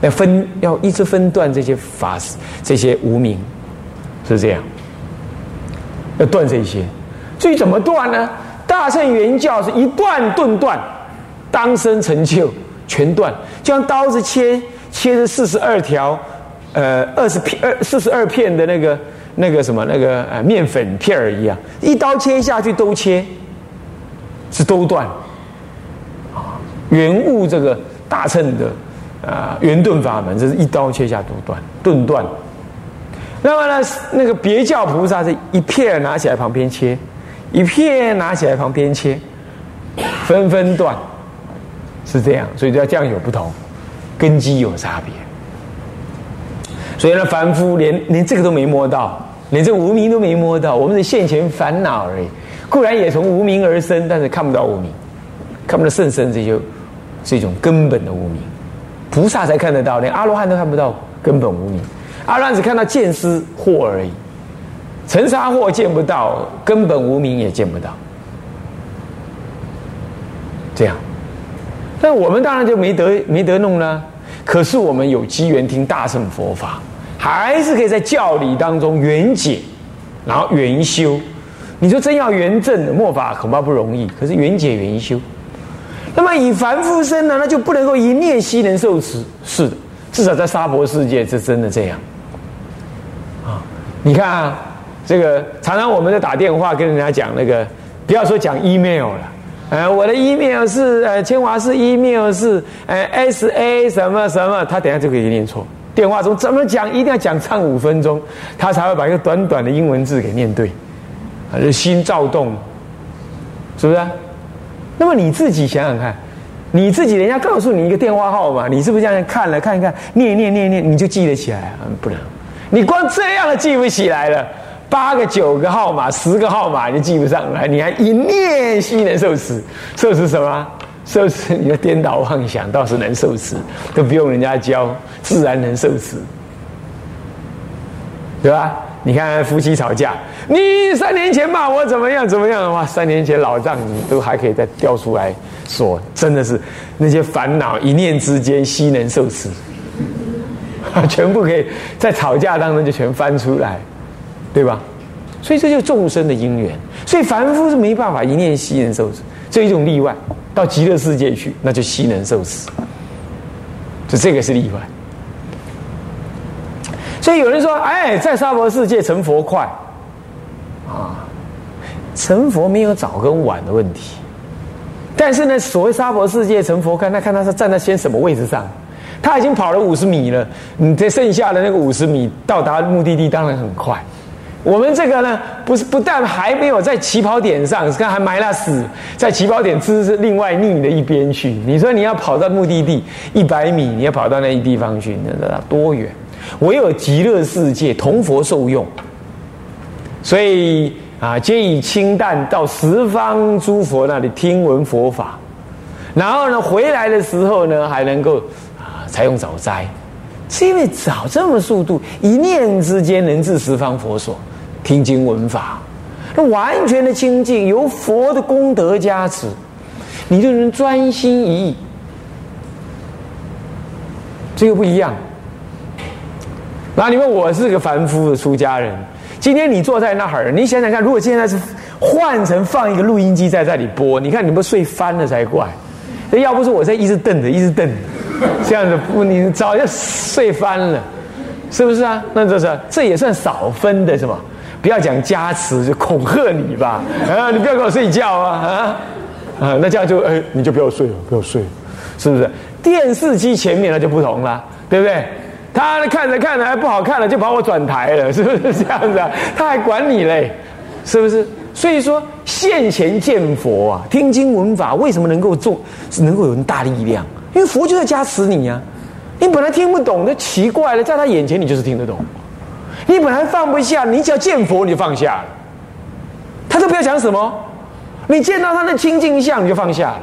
要分要一直分断这些法这些无名，是这样，要断这些。至于怎么断呢？大乘原教是一断顿断，当生成就全断，就像刀子切切这四十二条，呃，二十片二四十二片的那个那个什么那个呃面粉片儿一样，一刀切下去都切，是都断。啊，原物这个大乘的啊圆顿法门，这是一刀切下都断，顿断。那么呢，那个别教菩萨是一片拿起来旁边切。一片拿起来旁边切，分分断，是这样，所以叫这样有不同，根基有差别。所以呢，凡夫连连这个都没摸到，连这无名都没摸到，我们的现前烦恼而已。固然也从无名而生，但是看不到无名，看不到甚深，这就是一种根本的无名。菩萨才看得到，连阿罗汉都看不到根本无名，阿罗汉只看到见思惑而已。尘沙惑见不到，根本无名也见不到，这样，那我们当然就没得没得弄了。可是我们有机缘听大乘佛法，还是可以在教理当中圆解，然后圆修。你说真要圆正末法，恐怕不容易。可是圆解圆修，那么以凡夫身呢，那就不能够以念悉能受持。是的，至少在沙婆世界，是真的这样。啊，你看啊。这个常常我们在打电话跟人家讲那个，不要说讲 email 了，呃，我的 email 是呃清华是 email 是呃 s a 什么什么，他等下就可以念错。电话中怎么讲，一定要讲唱五分钟，他才会把一个短短的英文字给念对，啊，这心躁动，是不是？那么你自己想想看，你自己人家告诉你一个电话号码，你是不是这样看了看一看，念念念念，你就记得起来啊？不能，你光这样都记不起来了。八个、九个号码、十个号码你记不上来，你还一念心能受持，受持什么？受持你的颠倒妄想倒是能受持，都不用人家教，自然能受持，对吧？你看夫妻吵架，你三年前骂我怎么样怎么样的话，三年前老账你都还可以再调出来说，真的是那些烦恼一念之间悉能受持，全部可以在吵架当中就全翻出来。对吧？所以这就是众生的因缘。所以凡夫是没办法一念悉能受持，这一种例外。到极乐世界去，那就悉能受持。就这个是例外。所以有人说：“哎，在娑婆世界成佛快啊！成佛没有早跟晚的问题。但是呢，所谓娑婆世界成佛看，那看他是站在先什么位置上。他已经跑了五十米了，你这剩下的那个五十米到达目的地，当然很快。”我们这个呢，不是不但还没有在起跑点上，看还埋了死在起跑点之是另外逆的一边去。你说你要跑到目的地一百米，你要跑到那一地方去，那那多远？唯有极乐世界同佛受用，所以啊，皆以清淡到十方诸佛那里听闻佛法，然后呢，回来的时候呢，还能够啊采用早斋，是因为早这么速度，一念之间能至十方佛所。听经闻法，那完全的清净，由佛的功德加持，你就能专心一意。这个不一样。那你问我是个凡夫的出家人，今天你坐在那儿，你想想看，如果现在是换成放一个录音机在这里播，你看你不睡翻了才怪。要不是我在一直瞪着，一直瞪，这样子不，你早就睡翻了，是不是啊？那这是这也算少分的，是吧？不要讲加持，就恐吓你吧！啊，你不要跟我睡觉啊！啊啊，那这样就哎，你就不要睡了，不要睡，是不是？电视机前面那就不同了，对不对？他看着看着还不好看了，就把我转台了，是不是这样子啊？他还管你嘞，是不是？所以说，现前见佛啊，听经闻法，为什么能够做，能够有那大力量？因为佛就在加持你呀！你本来听不懂，就奇怪了，在他眼前，你就是听得懂。你本来放不下，你只要见佛你就放下了。他都不要讲什么，你见到他的清净相你就放下了。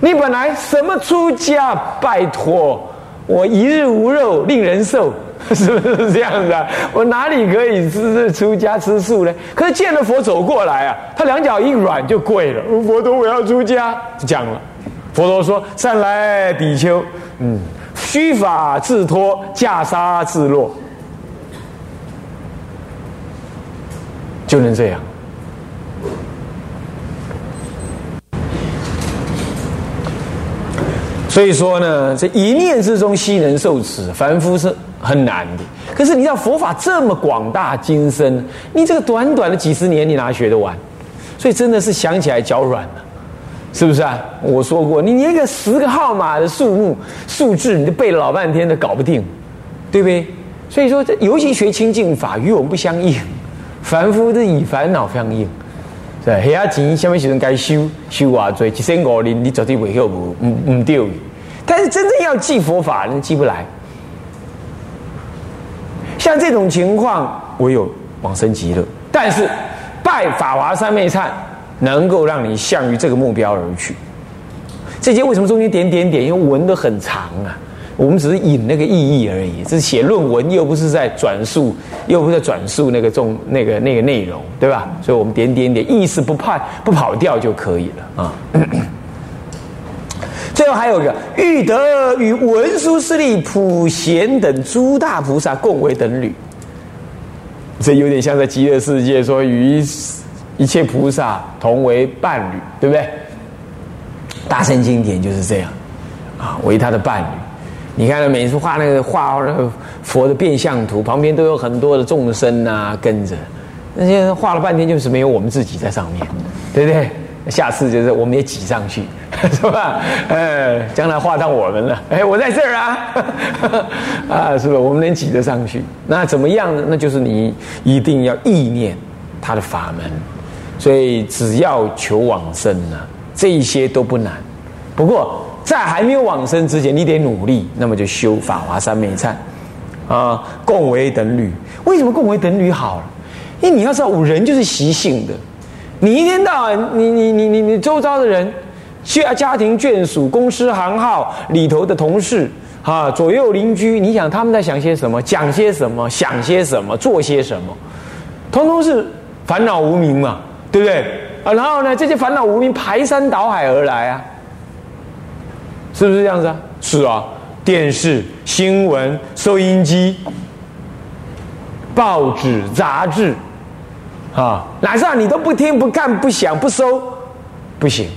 你本来什么出家，拜托我一日无肉令人瘦，是不是这样子啊？我哪里可以吃出家吃素呢？可是见了佛走过来啊，他两脚一软就跪了。佛陀，我要出家，就讲了。佛陀说：“善来比丘，嗯。”虚法自脱，袈裟自落，就能这样。所以说呢，这一念之中悉能受持，凡夫是很难的。可是你知道佛法这么广大精深，你这个短短的几十年，你哪学得完？所以真的是想起来脚软了，是不是啊？我说过，你连个十个号码的数目数字，你都背了老半天都搞不定，对不对？所以说，这尤其学清净法，与我们不相应，凡夫是以烦恼相应。是吧？下钱什么时候该修修偌多？一生五年，你绝对会晓无唔唔对。但是真正要记佛法，你记不来。像这种情况，唯有往生极乐。但是拜法华三昧忏，能够让你向于这个目标而去。这些为什么中间点点点？因为文的很长啊。我们只是引那个意义而已，这是写论文，又不是在转述，又不是在转述那个重那个那个内容，对吧？所以我们点点点，意思不怕不跑掉就可以了啊。最后还有一个，欲得与文殊师利、普贤等诸大菩萨共为等侣，这有点像在极乐世界说与一切菩萨同为伴侣，对不对？大乘经典就是这样啊，为他的伴侣。你看，每次画那个画那个佛的变相图，旁边都有很多的众生啊跟着，那些画了半天就是没有我们自己在上面，对不对？下次就是我们也挤上去，是吧？哎，将来画到我们了，哎，我在这儿啊，啊，是吧？我们能挤得上去，那怎么样呢？那就是你一定要意念他的法门，所以只要求往生呢，这一些都不难。不过。在还没有往生之前，你得努力，那么就修法华三昧忏，啊，共为等侣。为什么共为等侣好了？因为你要知道，人就是习性的。你一天到晚，你你你你你周遭的人，家家庭眷属、公司行号里头的同事，啊，左右邻居，你想他们在想些什么？讲些什么？想些什么？做些什么？通通是烦恼无明嘛，对不对？啊，然后呢，这些烦恼无明排山倒海而来啊。是不是这样子啊？是啊，电视、新闻、收音机、报纸、杂志，啊，哪上你都不听、不看、不想、不收，不行。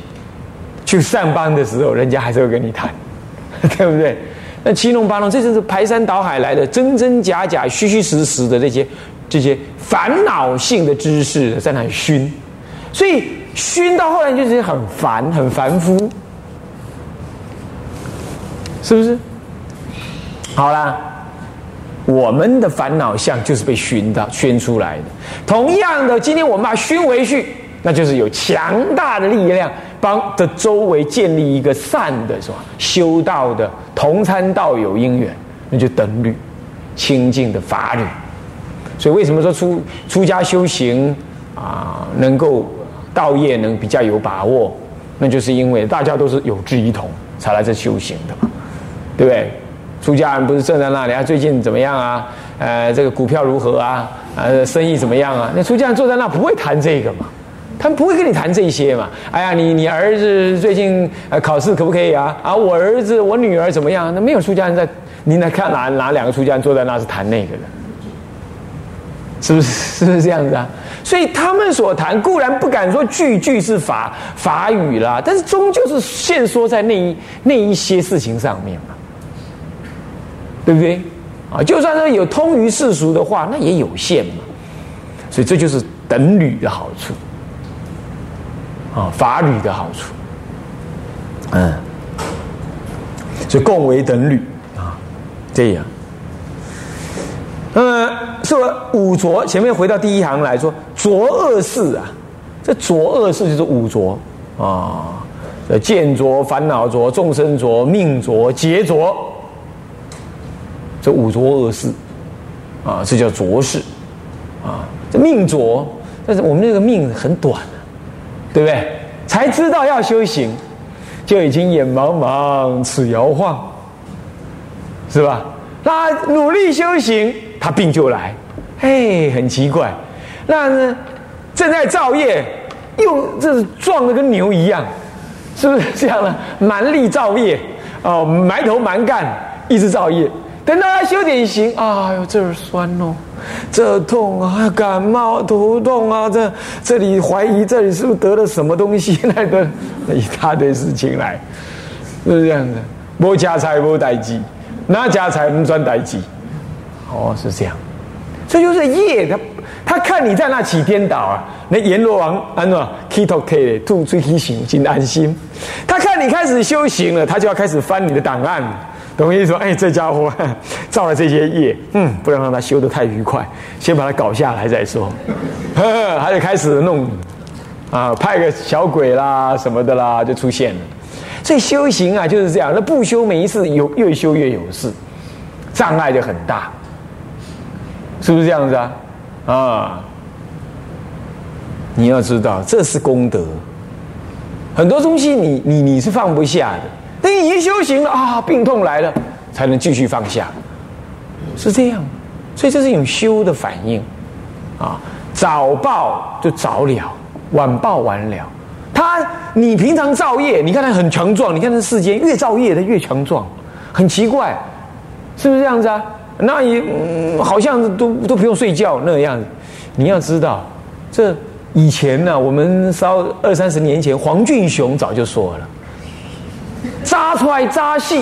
去上班的时候，人家还是会跟你谈，对不对？那七弄八弄，这就是排山倒海来的真真假假、虚虚实实的这些这些烦恼性的知识在那里熏，所以熏到后来就是很烦、很繁复。是不是？好啦，我们的烦恼相就是被熏到、熏出来的。同样的，今天我们把它熏回去，那就是有强大的力量帮的周围建立一个善的，什么？修道的同参道友因缘，那就等律清净的法律。所以，为什么说出出家修行啊，能够道业能比较有把握？那就是因为大家都是有志一同，才来这修行的嘛。对不对？出家人不是坐在那里啊？最近怎么样啊？呃，这个股票如何啊？呃，生意怎么样啊？那出家人坐在那不会谈这个嘛？他们不会跟你谈这些嘛？哎呀，你你儿子最近呃考试可不可以啊？啊，我儿子我女儿怎么样？那没有出家人在，你来看哪哪两个出家人坐在那是谈那个的？是不是是不是这样子啊？所以他们所谈固然不敢说句句是法法语啦，但是终究是限缩在那一那一些事情上面嘛。对不对？啊，就算是有通于世俗的话，那也有限嘛。所以这就是等履的好处，啊，法律的好处。嗯，所以共为等履啊，这样。嗯，说五浊，前面回到第一行来说，浊恶世啊，这浊恶世就是五浊啊，见浊、烦恼浊、众生浊、命浊、劫浊。这五浊恶世，啊，这叫浊世，啊，这命浊，但是我们这个命很短对不对？才知道要修行，就已经眼茫茫，齿摇晃，是吧？那努力修行，他病就来，哎，很奇怪。那呢，正在造业，又这是壮的跟牛一样，是不是这样呢？蛮力造业，哦，埋头蛮干。一直造业。等到他修点行，哎呦，这儿酸哦，这痛啊，感冒、头痛啊，这这里怀疑这里是不是得了什么东西来的，一大堆事情来，是这样的。无家财无代机，哪家财不赚代机？哦，是这样。这就是业，他他看你在那起颠倒啊，那阎罗王安怎 k 头 K 吐最起行，尽安心。他看你开始修行了，他就要开始翻你的档案。懂我意思吗？哎，这家伙 造了这些业，嗯，不能让他修得太愉快，先把他搞下来再说。呵呵，他就开始弄，啊，派个小鬼啦什么的啦，就出现了。所以修行啊就是这样，那不修每一次有越修越有事，障碍就很大，是不是这样子啊？啊，你要知道这是功德，很多东西你你你是放不下的。等你一修行了啊，病痛来了，才能继续放下，是这样，所以这是一种修的反应，啊，早报就早了，晚报晚了。他你平常造业，你看他很强壮，你看他世间越造业他越强壮，很奇怪，是不是这样子啊？那也好像都都不用睡觉那个样子。你要知道，这以前呢，我们稍二三十年前，黄俊雄早就说了。扎出来扎死，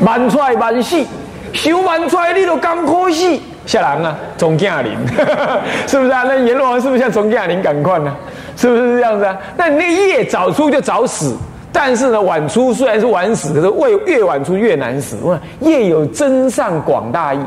慢出来慢死，修慢出来你都刚可死。吓人啊，钟嘉玲，是不是啊？那阎罗王是不是像钟嘉玲赶快呢？是不是这样子啊？那你那夜早出就早死，但是呢晚出虽然是晚死，可是越越晚出越难死。夜有真善广大意。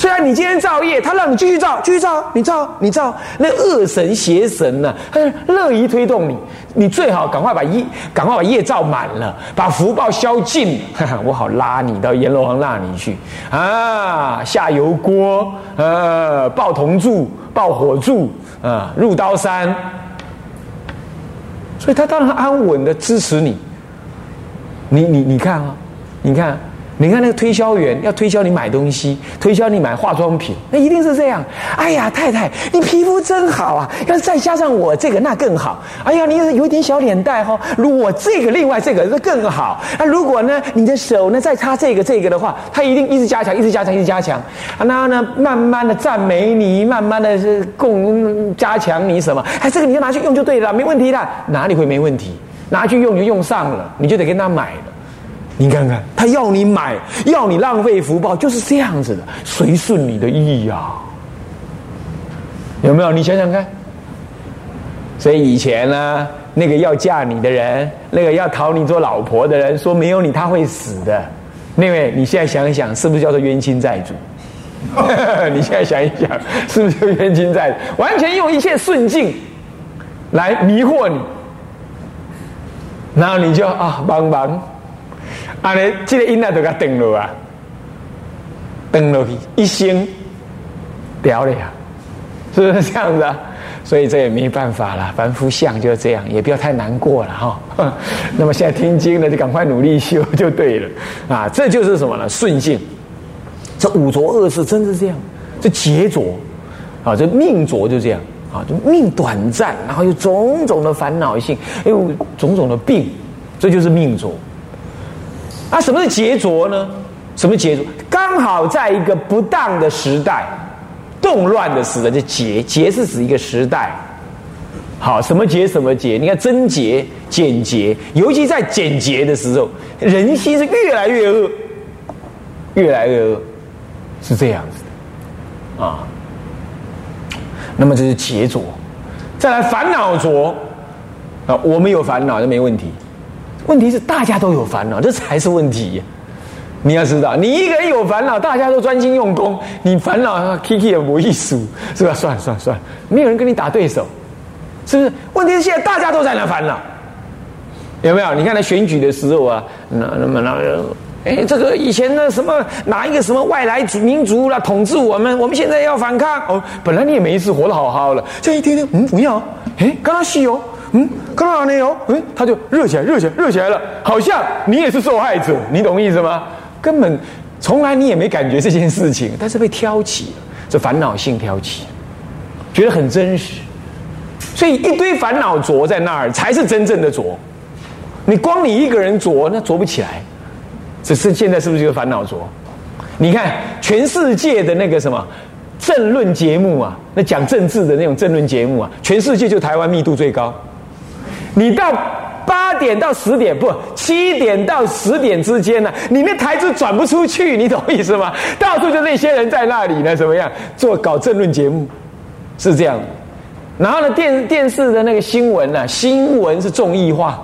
虽然你今天造业，他让你继续造，继续造，你造，你造，那恶神邪神呢？他乐于推动你，你最好赶快把业，赶快把业造满了，把福报消尽，我好拉你到阎罗王那里去啊！下油锅，呃，爆铜柱，爆火柱，啊，入刀山。所以他当然安稳的支持你。你你你看啊，你看。你看那个推销员要推销你买东西，推销你买化妆品，那一定是这样。哎呀，太太，你皮肤真好啊！要是再加上我这个，那更好。哎呀，你有一点小脸蛋哈，如果这个另外这个那更好。那如果呢，你的手呢再擦这个这个的话，他一定一直加强，一直加强，一直加强。然后呢，慢慢的赞美你，慢慢的是供加强你什么？哎，这个你就拿去用就对了，没问题的。哪里会没问题？拿去用就用上了，你就得跟他买了。你看看，他要你买，要你浪费福报，就是这样子的，随顺你的意呀。有没有？你想想看。所以以前呢，那个要嫁你的人，那个要讨你做老婆的人，说没有你他会死的。那位，你现在想一想，是不是叫做冤亲债主？你现在想一想，是不是叫冤亲债主？完全用一切顺境来迷惑你，然后你就啊，帮忙。啊！你这个音啊，就给登了啊，断落去一生掉了呀，是不是这样子啊？所以这也没办法了，凡夫相就是这样，也不要太难过了哈。那么现在听经了就赶快努力修就对了啊！这就是什么呢？顺性。这五浊恶世真是这样，这劫浊啊，这命浊就这样啊，就命短暂，然后有种种的烦恼性，有种种的病，这就是命浊。啊，什么是劫浊呢？什么劫浊？刚好在一个不当的时代，动乱的时代，就劫劫是指一个时代。好，什么劫什么劫？你看贞洁、简洁，尤其在简洁的时候，人心是越来越恶，越来越恶，是这样子的啊。那么这是劫浊，再来烦恼浊啊，我们有烦恼就没问题。问题是大家都有烦恼，这才是问题。你要知道，你一个人有烦恼，大家都专心用功，你烦恼 Kiki 也无意思，是吧？算了算了算了，没有人跟你打对手，是不是？问题是现在大家都在那烦恼，有没有？你看他选举的时候啊，那那么那，哎，这个以前的什么哪一个什么外来族民族来统治我们，我们现在要反抗哦。本来你也没事，活得好好的，这一天天，嗯，不要，哎，刚刚戏哦。嗯，看到没有？嗯，他就热起来，热起来，热起来了，好像你也是受害者，你懂意思吗？根本从来你也没感觉这件事情，但是被挑起了，这烦恼性挑起，觉得很真实，所以一堆烦恼着在那儿才是真正的着。你光你一个人着，那着不起来，只是现在是不是就是烦恼浊？你看全世界的那个什么政论节目啊，那讲政治的那种政论节目啊，全世界就台湾密度最高。你到八点到十点不七点到十点之间呢，你那台子转不出去，你懂意思吗？到处就那些人在那里呢，怎么样做搞政论节目，是这样。然后呢，电电视的那个新闻呢，新闻是综艺化，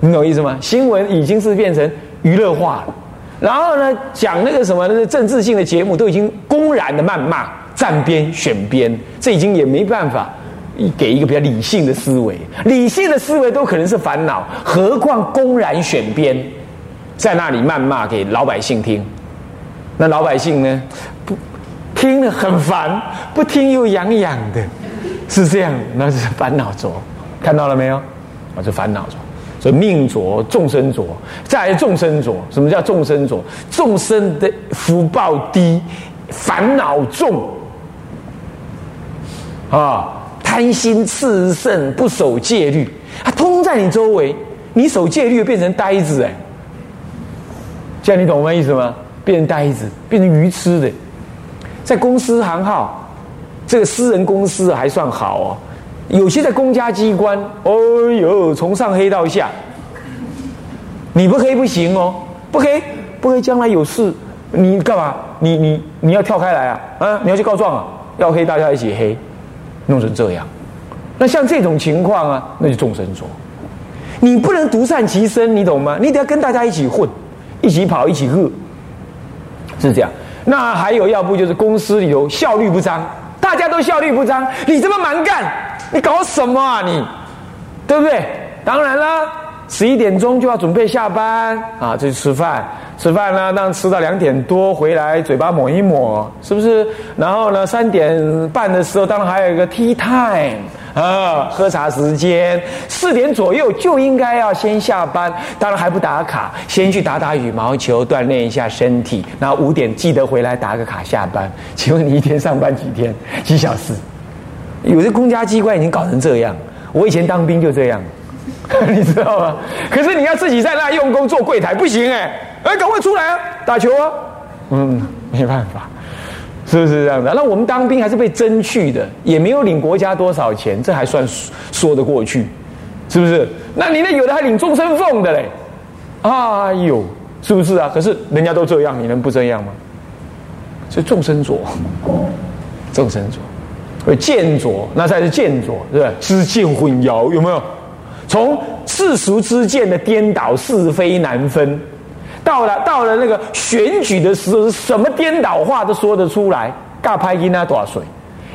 你懂意思吗？新闻已经是变成娱乐化了。然后呢，讲那个什么那个政治性的节目，都已经公然的谩骂、站边、选边，这已经也没办法给一个比较理性的思维。理性的思维都可能是烦恼，何况公然选边，在那里谩骂给老百姓听，那老百姓呢，不听了很烦，不听又痒痒的。是这样，那是烦恼浊，看到了没有？啊，是烦恼浊，所以命浊、众生浊，再来众生浊。什么叫众生浊？众生的福报低，烦恼重，啊，贪心炽盛，不守戒律，它通在你周围，你守戒律变成呆子哎，这样你懂我意思吗？变成呆子，变成愚痴的，在公司行号。这个私人公司还算好哦，有些在公家机关，哦呦，从上黑到下，你不黑不行哦，不黑不黑，将来有事你干嘛？你你你要跳开来啊？啊，你要去告状啊？要黑大家一起黑，弄成这样，那像这种情况啊，那就众生说，你不能独善其身，你懂吗？你得要跟大家一起混，一起跑，一起饿，是这样。那还有，要不就是公司里头效率不彰。大家都效率不彰，你这么蛮干，你搞什么啊你？对不对？当然了，十一点钟就要准备下班啊，就去吃饭。吃饭呢，让吃到两点多回来，嘴巴抹一抹，是不是？然后呢，三点半的时候，当然还有一个 tea time。啊，喝茶时间四点左右就应该要先下班，当然还不打卡，先去打打羽毛球，锻炼一下身体。然后五点记得回来打个卡下班。请问你一天上班几天？几小时？有些公家机关已经搞成这样。我以前当兵就这样，你知道吗？可是你要自己在那用功做柜台不行哎，哎，赶快出来啊，打球啊！嗯，没办法。是不是这样的？那我们当兵还是被征去的，也没有领国家多少钱，这还算说得过去，是不是？那你那有的还领终身俸的嘞，哎呦，是不是啊？可是人家都这样，你能不这样吗？是众生浊，众生浊，会见浊，那才是见浊，是不是？知见混淆有没有？从世俗之见的颠倒，是非难分。到了到了那个选举的时候，什么颠倒话都说得出来，尬拍音啊多少岁，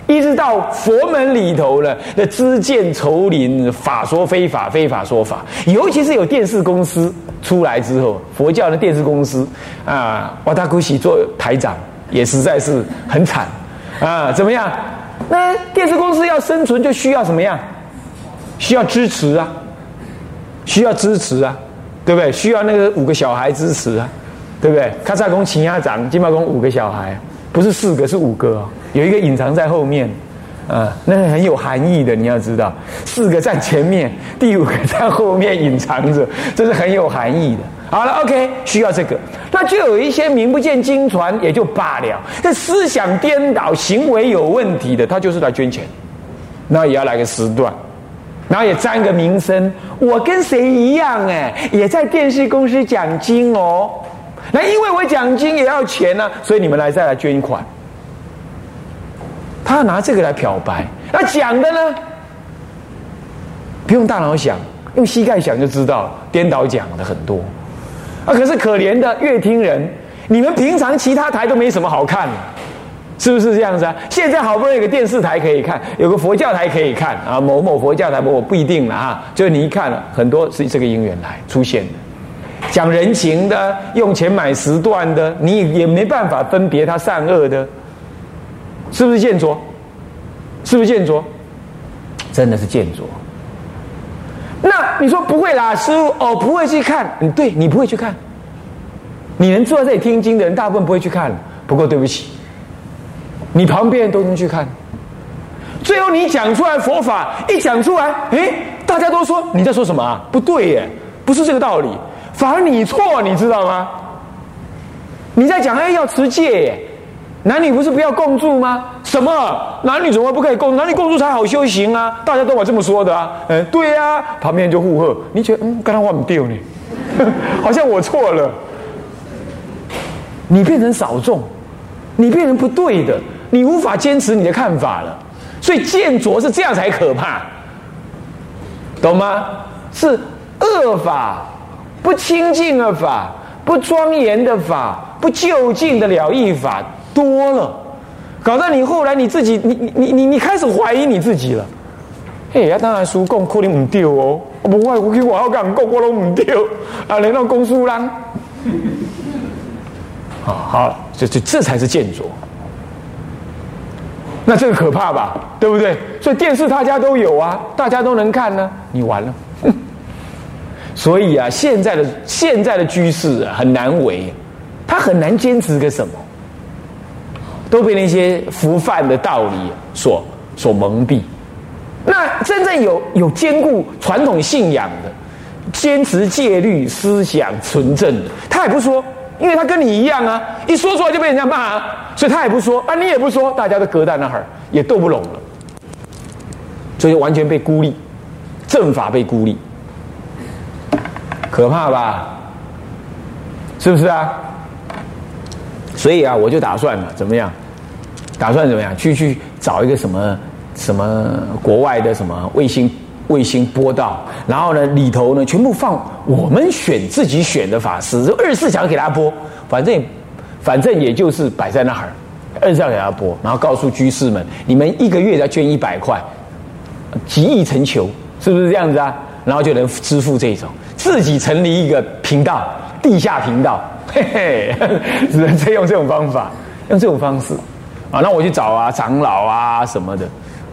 一直到佛门里头了，那知见愁林，法说非法，非法说法。尤其是有电视公司出来之后，佛教的电视公司啊，瓦达古喜做台长也实在是很惨啊。怎么样？那电视公司要生存，就需要什么样？需要支持啊，需要支持啊。对不对？需要那个五个小孩支持啊，对不对？卡萨公秦亚长金毛公五个小孩，不是四个是五个哦，有一个隐藏在后面，啊，那很有含义的，你要知道，四个在前面，第五个在后面隐藏着，这是很有含义的。好了，OK，需要这个，那就有一些名不见经传也就罢了，这思想颠倒、行为有问题的，他就是来捐钱，那也要来个时段。然后也沾个名声，我跟谁一样哎，也在电视公司奖金哦。那因为我奖金也要钱呢，所以你们来再来捐款。他拿这个来漂白，那讲的呢，不用大脑想，用膝盖想就知道了，颠倒讲的很多。啊，可是可怜的乐听人，你们平常其他台都没什么好看的。是不是这样子啊？现在好不容易有个电视台可以看，有个佛教台可以看啊，某某佛教台，我不一定了啊。就你一看了，很多是这个因缘来出现的，讲人情的，用钱买时段的，你也没办法分别他善恶的，是不是见浊？是不是见浊？真的是见浊。那你说不会啦，师傅哦，不会去看，嗯，对你不会去看，你能坐在这里听经的人，大部分不会去看。不过对不起。你旁边都能去看，最后你讲出来佛法一讲出来，诶，大家都说你在说什么啊？不对耶，不是这个道理。反而你错，你知道吗？你在讲哎要持戒耶，男女不是不要共住吗？什么男女怎么不可以共？男女共住才好修行啊！大家都把这么说的啊。嗯，对呀，旁边就附和。你觉得嗯，刚刚我们丢呢，好像我错了。你变成少众，你变成不对的，你无法坚持你的看法了。所以见浊是这样才可怕，懂吗？是恶法，不清净的法，不庄严的法，不就近的了义法多了，搞到你后来你自己，你你你你你开始怀疑你自己了。嘿，呀，当然书讲可能唔对哦，我不会，我去外口讲讲我都唔对，啊，连到公书人。好好，这这这才是见浊。那这个可怕吧，对不对？所以电视大家都有啊，大家都能看呢，你完了。所以啊，现在的现在的居士啊，很难为，他很难坚持个什么，都被那些浮泛的道理所所蒙蔽。那真正有有兼顾传统信仰的，坚持戒律思想纯正的，他也不说。因为他跟你一样啊，一说出来就被人家骂啊，所以他也不说啊，你也不说，大家都隔在那儿，也斗不拢了，所以完全被孤立，政法被孤立，可怕吧？是不是啊？所以啊，我就打算了，怎么样？打算怎么样？去去找一个什么什么国外的什么卫星。卫星播到，然后呢，里头呢全部放我们选自己选的法师，就二十四小时给他播，反正反正也就是摆在那儿，二十四小时给他播，然后告诉居士们，你们一个月要捐一百块，集诣成求，是不是这样子啊？然后就能支付这种，自己成立一个频道，地下频道，嘿嘿，只能再用这种方法，用这种方式啊，那我去找啊长老啊什么的。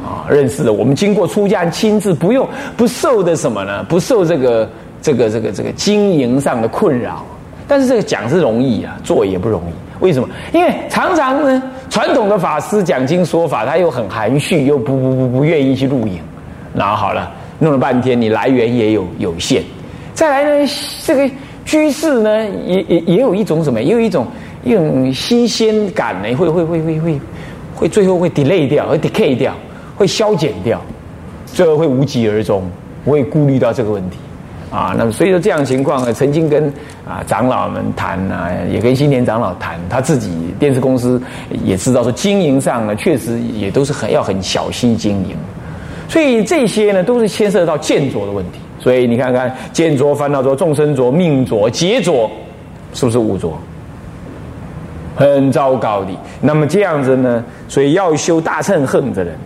啊，认识的，我们经过出家亲自不用不受的什么呢？不受这个这个这个这个经营上的困扰。但是这个讲是容易啊，做也不容易。为什么？因为常常呢，传统的法师讲经说法，他又很含蓄，又不不不不愿意去录影。然后好了，弄了半天，你来源也有有限。再来呢，这个居士呢，也也也有一种什么？也有一种一种新鲜感呢，会会会会会会最后会 delay 掉，会 decay 掉。会消减掉，最后会无疾而终。我也顾虑到这个问题啊。那么，所以说这样情况呢，曾经跟啊长老们谈啊，也跟新年长老谈，他自己电视公司也知道说，经营上呢，确实也都是很要很小心经营。所以这些呢，都是牵涉到见浊的问题。所以你看看，见浊、烦恼浊、众生浊、命浊、劫浊，是不是五浊？很糟糕的。那么这样子呢，所以要修大乘恨的人。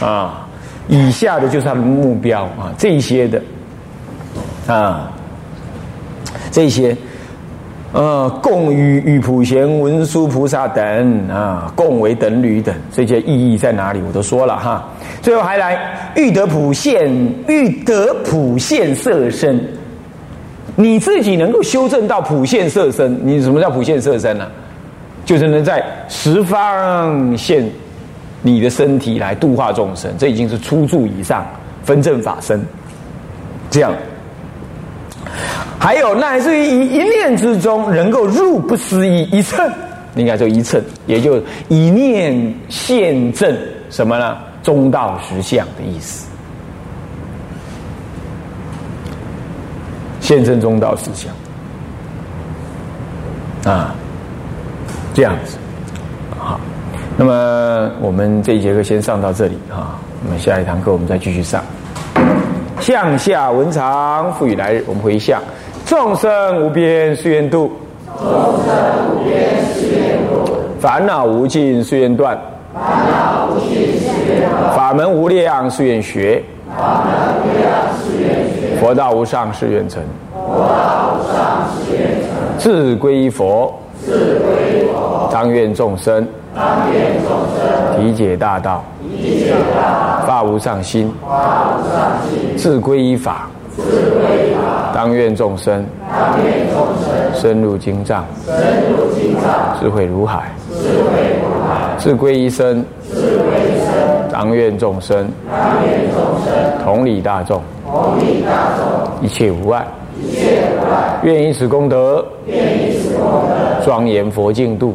啊，以下的就是他们目标啊，这些的啊，这些呃，共与与普贤文殊菩萨等啊，共为等侣等，这些意义在哪里？我都说了哈。最后还来欲得普现，欲得普现色身，你自己能够修正到普现色身，你什么叫普现色身呢？就是能在十方现。你的身体来度化众生，这已经是初住以上分正法身。这样，还有乃至于一一念之中能够入不思议一寸，应该就一寸，也就一念现正什么呢？中道实相的意思，现正中道实相啊，这样子。好那么我们这一节课先上到这里啊，那么下一堂课我们再继续上。向下文长，赋予来日，我们回向。众生无边誓愿度，众生无边誓愿度。烦恼无尽誓愿断，烦恼无尽誓愿断。法门无量誓愿学，法门无量誓愿学。佛道无上誓愿成，佛道无上誓愿成。自归佛，自归佛。当愿众生。当愿众生。理解大道，理解大道，发无上心，发无上心，自归依法，自归依法。当愿众生，当愿众生。深入经藏，深入经藏，智慧如海，智慧如海。自归一生，自归一生。当愿众生，当愿众生。同理大众，同理大众，一切无碍，一切。愿以此功德，庄严佛净土，